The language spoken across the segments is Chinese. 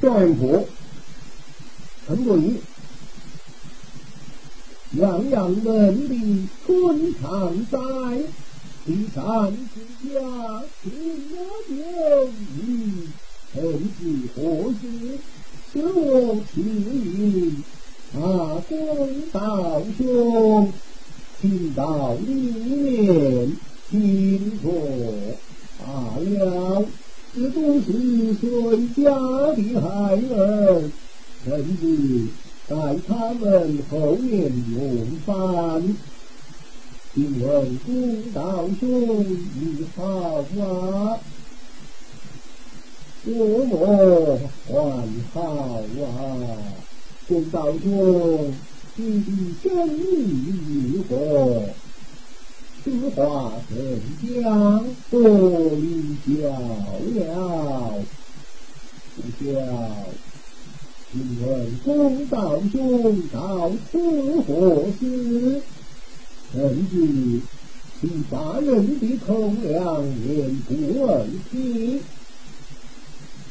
转破，陈国义，洋洋门第春常在，第三之家亲我酒，臣子何时使我情意？大公道兄，请到里面请坐。罢了。这都是谁家的孩儿，甚至在他们后面用饭。请问公道兄你好啊？我么还好啊？公道兄，你的生意如何？此话怎讲？多礼教了。不孝，请问公道兄到此何事？甚至其他人的口粮连不二体，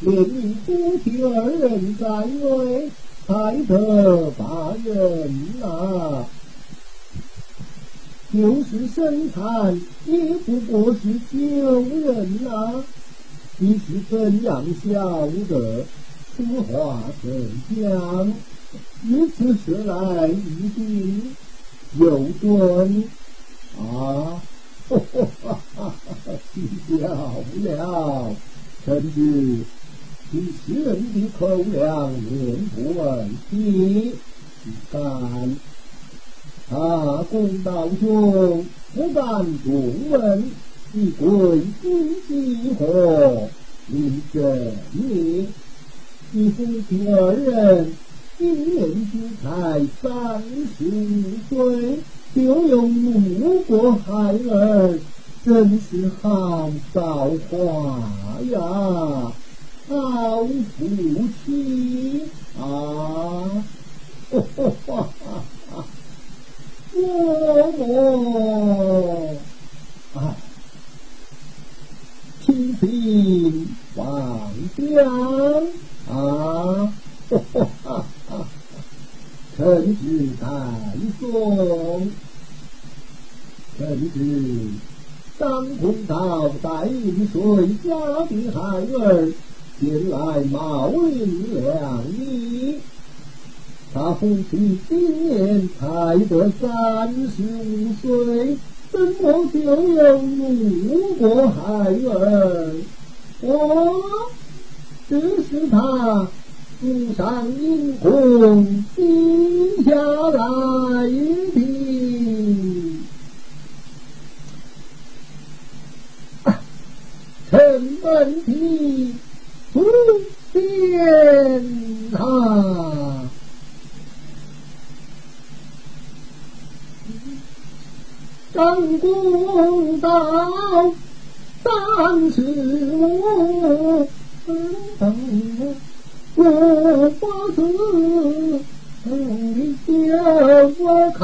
连你夫妻二人在内，才得大人呐。就是生产，也不过是救人呐。你是怎样晓得？此话怎讲？如此说来，一定有准啊！哈哈哈哈哈！笑了，甚至你世人的口粮连不完，你敢？啊，公道兄，不敢重问，你贵姓几何？你真名？你夫妻二人今年只才三十五岁，就有五个孩儿，真是好造化呀！好福气啊！哈哈哈哈！我我啊，亲亲王将啊，哈哈哈哈！臣子代送，臣子张公道带领谁家的孩儿前来冒领两礼。他父亲今年才得三十五岁，怎么就有五个孩儿？哦，这是他祖上阴魂定下来的。臣问题不变啊！张公道三十五，我不是你叫我看，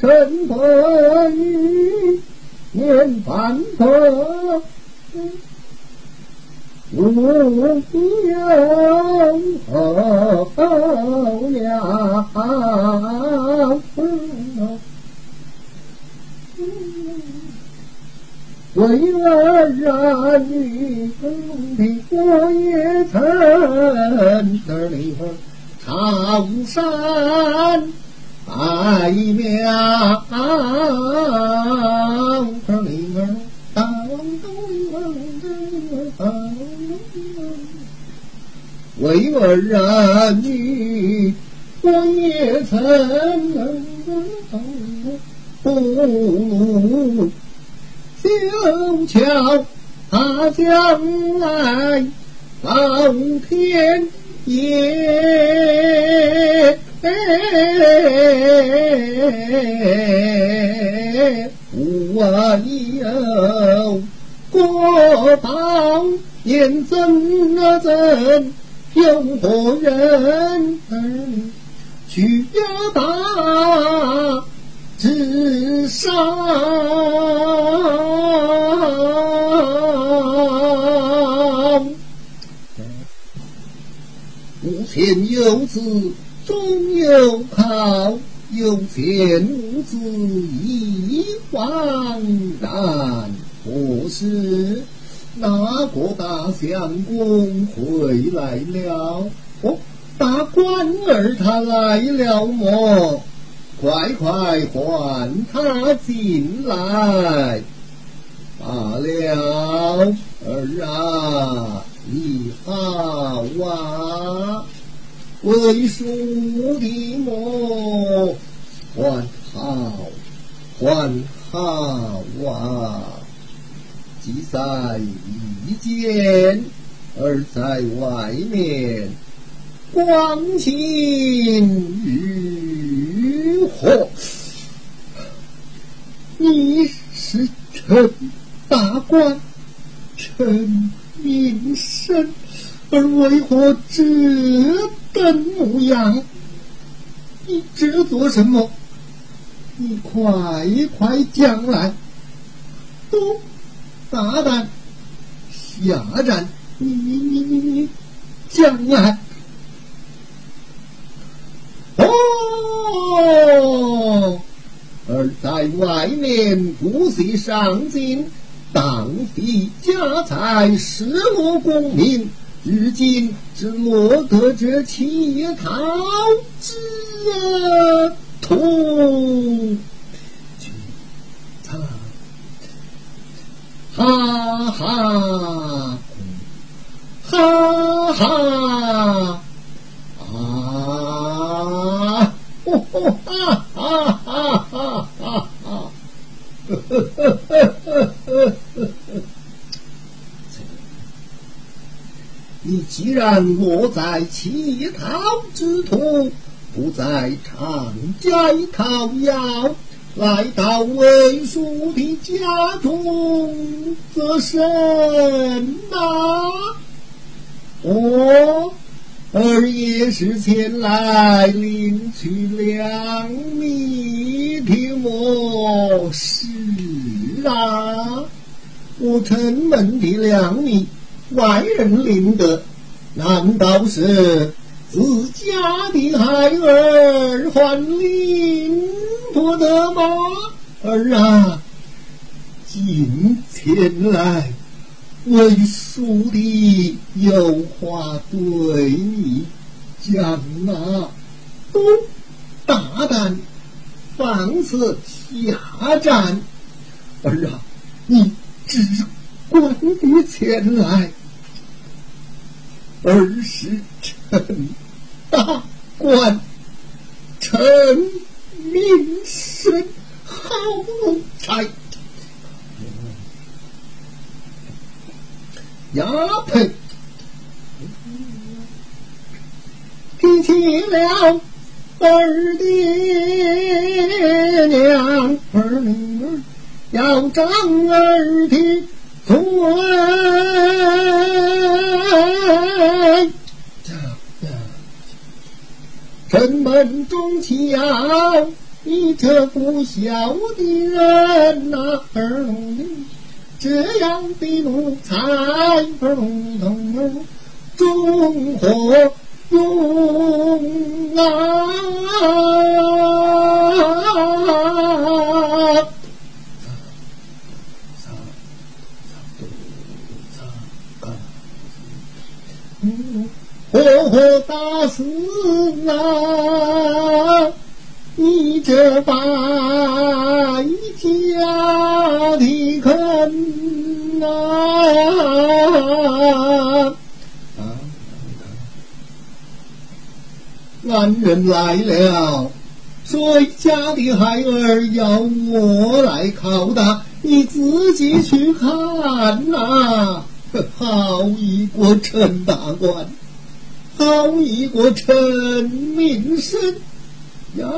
真得意念半分。无有后呀，为了儿女的我也曾得了长山白为儿女，我也曾不怒修桥，他将来老天爷不有过道，言怎啊怎？有个人儿去压大自杀无钱有子终有靠有钱无子已茫然。不是哪个大相公回来了？哦，大官儿他来了么？快快唤他进来。罢了，儿啊，你好啊，为叔的么？唤好，唤好啊。即在一间，而在外面，光景如何？你是陈大官，陈名生，而为何这等模样？你这做什么？你快快讲来！都。大胆下战！你你你你你将来哦，而在外面不惜上进，荡费家财，失落功名，如今只落得这乞讨之徒。哈哈，哈哈，啊，哈哈哈哈哈！哈，呵呵呵呵呵呵呵呵。你既然落在乞讨之徒，不在长街讨要。来到魏叔的家中做甚呐？我儿也是前来领取粮米的么？是啊，我城门的粮米外人领得，难道是自家的孩儿还领？不得吗，儿啊！今天来为叔的有话对你讲啊！都大胆放肆下战，儿啊！你只管你前来，儿是臣大官，臣。名声好才，呀呸！提起了儿的娘，儿女儿要长儿的尊。城门中敲，你这不孝的人呐！儿这样的奴才，儿龙龙中何用啊？活活打死啊！你这败家的坑啊！俺人来了，谁家的孩儿要我来拷打？你自己去看呐！好一个陈大官！好一个陈明生呀！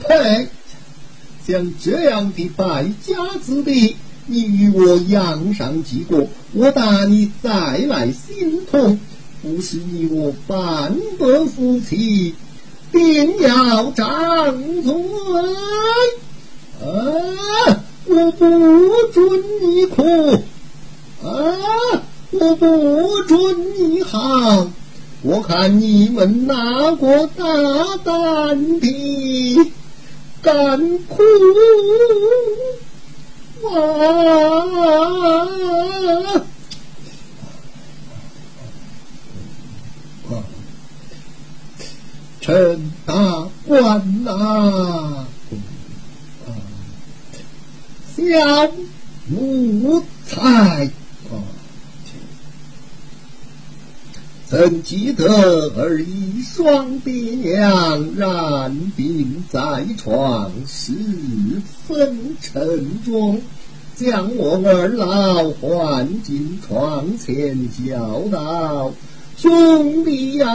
呸！像这样的败家子弟，你与我养上几个，我打你再来心痛。不是你我半个夫妻，定要张嘴啊！我不准你哭！啊！我不准你喊！我看你们哪个大胆的敢哭啊！陈大官呐，小奴才，怎记得儿一双爹娘染病在床，十分沉重，将我儿老唤进床前，叫道。兄弟呀，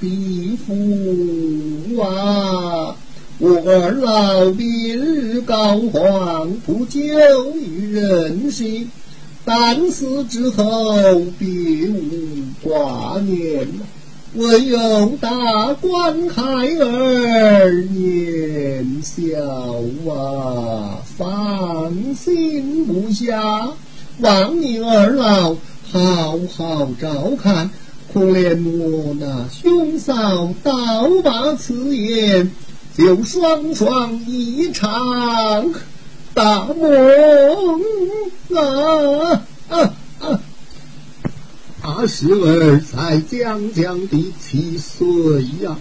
弟父啊，我儿老病日高皇，不久于人世，但死之后别无挂念，唯有大官孩儿年小啊，放心不下，望你二老。好好照看，可怜我那兄嫂倒把此言，就双双一场大梦啊啊啊！二十儿才将将的七岁呀。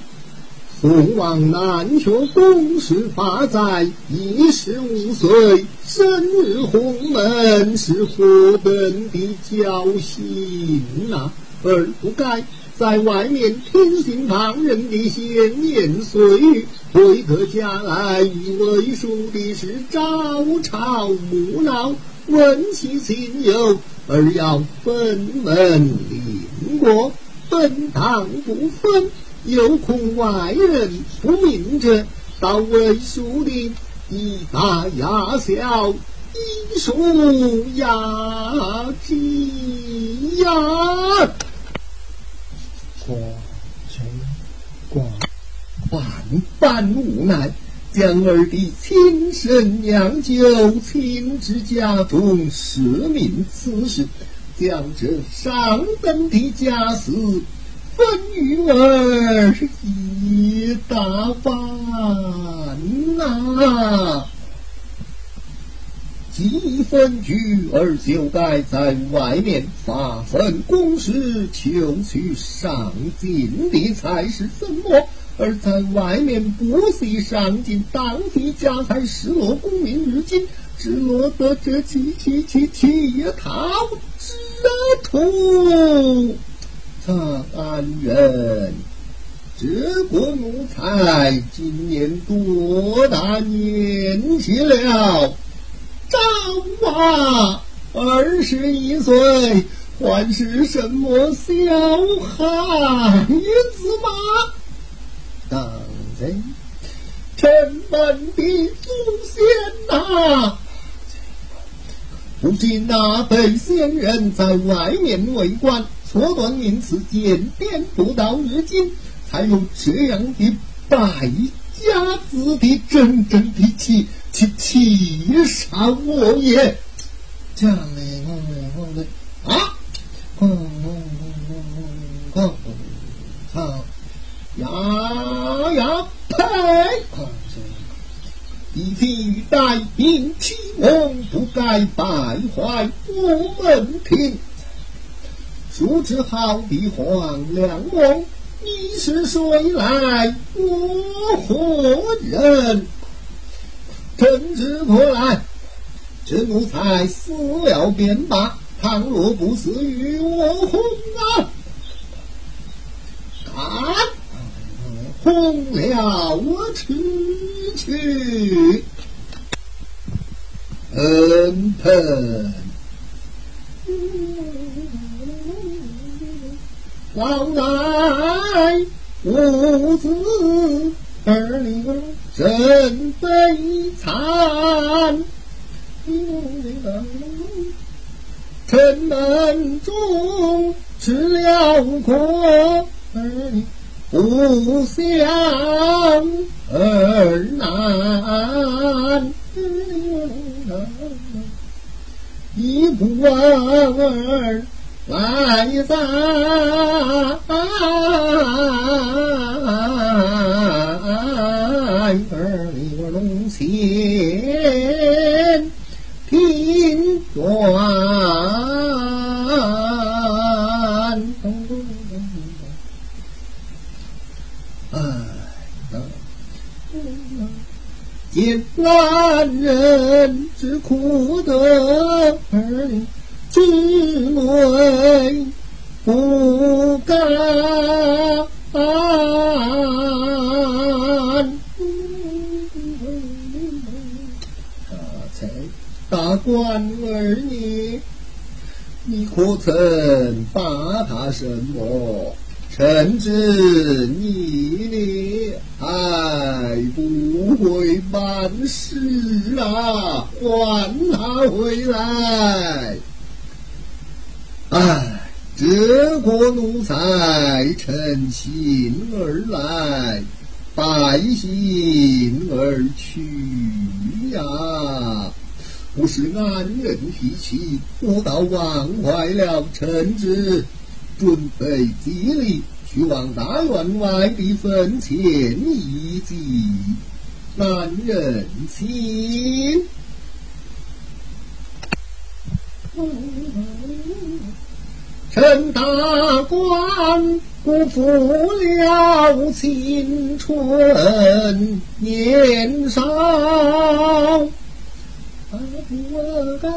宋王南学公事发在一十五岁生日鸿门，是何等的侥幸呐！而不该在外面听信旁人的闲言碎语，回客家来与为叔的是朝朝暮闹，问其亲友，而要分门另过，本堂不分。又恐外人不明者，到为叔的以大压小，以数压几呀？寡臣寡万般无奈，将儿的亲生娘舅亲至家中，施命此事，将这上等的家私。分与儿一大半呐，几分聚儿就该在外面发奋公事，求取上进的才是什么？而在外面不惜上进，当地家财失落，功名如今，只落得这七七七七套之徒。长安人，这个奴才今年多大年纪了？张娃二十一岁，还是什么小孩子吗？当真？臣们的祖先呐！如今那被先人在外面为官。错断名次，渐变不到日今，才有这样的败家子的真正的气气气上我也。这样的，啊，嗯嗯嗯嗯嗯，好，呀呀呸！一提带兵启蒙，不该败坏我门庭。叔侄好比黄粱梦，你是谁来？我何人？臣知过来，这奴才死了便罢。倘若不死，与我红啊！看，红了我去去，恩疼。老来无子儿女真悲惨，城门中吃了苦，儿女不相儿难，一不儿来在儿女龙前听断。见男人之苦得儿女之官儿你，你可曾把他什么？臣之逆烈，还不会办事啊！还他回来！唉，这个奴才乘兴而来，败兴而去呀！不是安人脾气，我倒忘怀了臣子。准备接力去往大院外的坟前一祭，难人情。陈大官辜负了青春年少，不该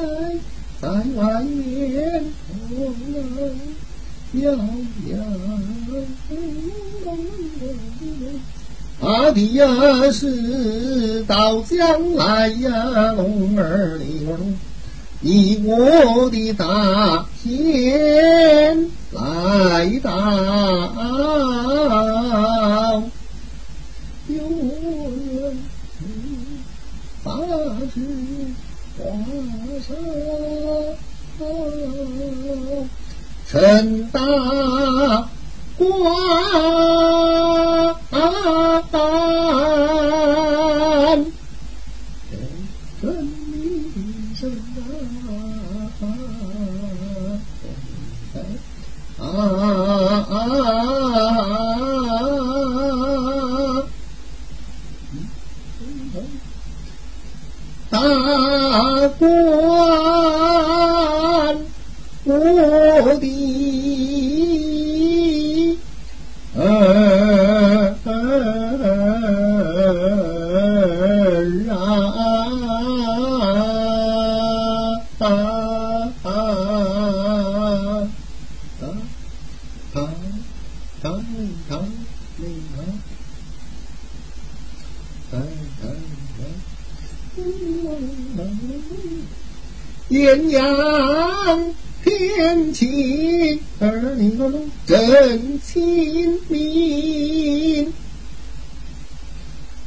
在外面。呀呀，阿弟呀，是到将来呀，龙儿你以我的大天来到，有人发誓华山。陈大官，真名声啊！大官。我的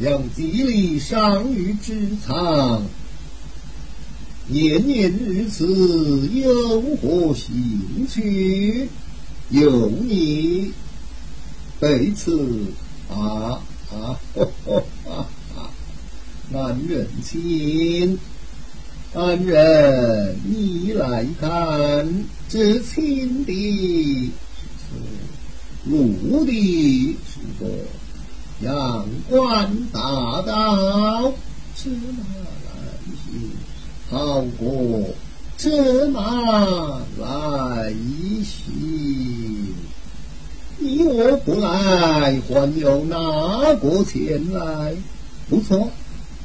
将吉利上于之藏，年年如此，有何兴趣？有你被此啊啊！安人亲，安人，你来看，这青的是陆的，是个。阳关大道，车马来行，好过车马来行。你我不来，还有哪个前来？不错，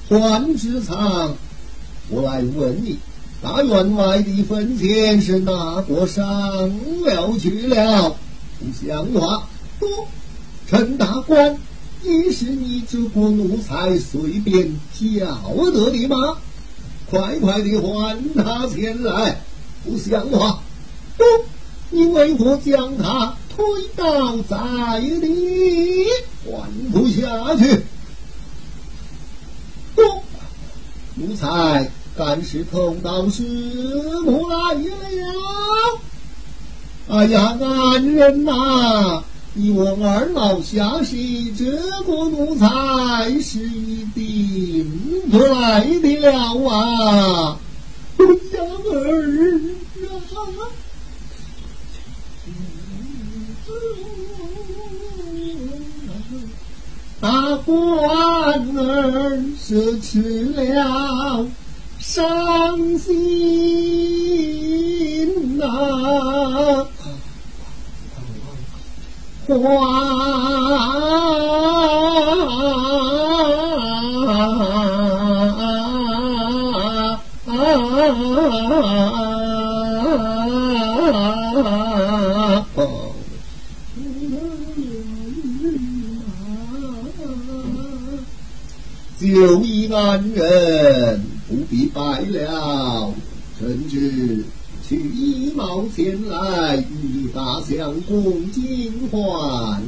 换职场，我来问你，大员外的坟前是哪个上了去了？不像话！不，陈大官，你是你这个奴才随便叫得的吗？快快的唤他前来！不像话！不，你为何将他推倒在地？唤不下去！不，奴才干事同道师母来了。哎呀，安人呐！你我二老下是这个奴才是一定不来的了啊！小儿啊，大官儿是吃了伤心呐。花就一安人，不必拜了，甚至。取一毛钱来与大相公金换，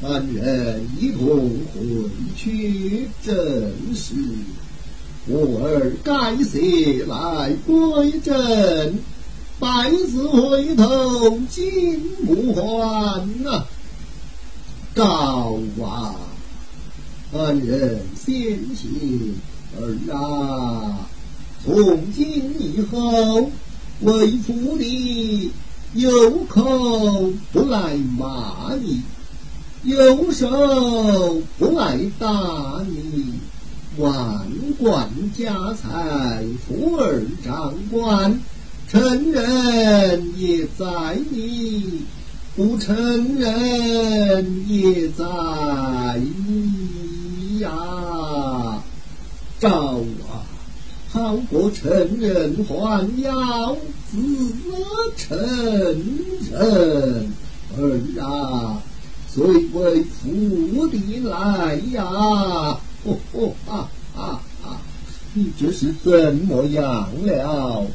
三人一同回去正是。我儿该谢来归正，百子回头金不换呐！告啊，三人先行儿啊，从今以后。为父的有口不来骂你，有手不来打你，万贯家财富儿掌管，承认也在你，不承认也在你呀，好啊！好过成人还要自承认儿啊，虽为父的来呀，哦哦啊啊啊！你这是怎么样了？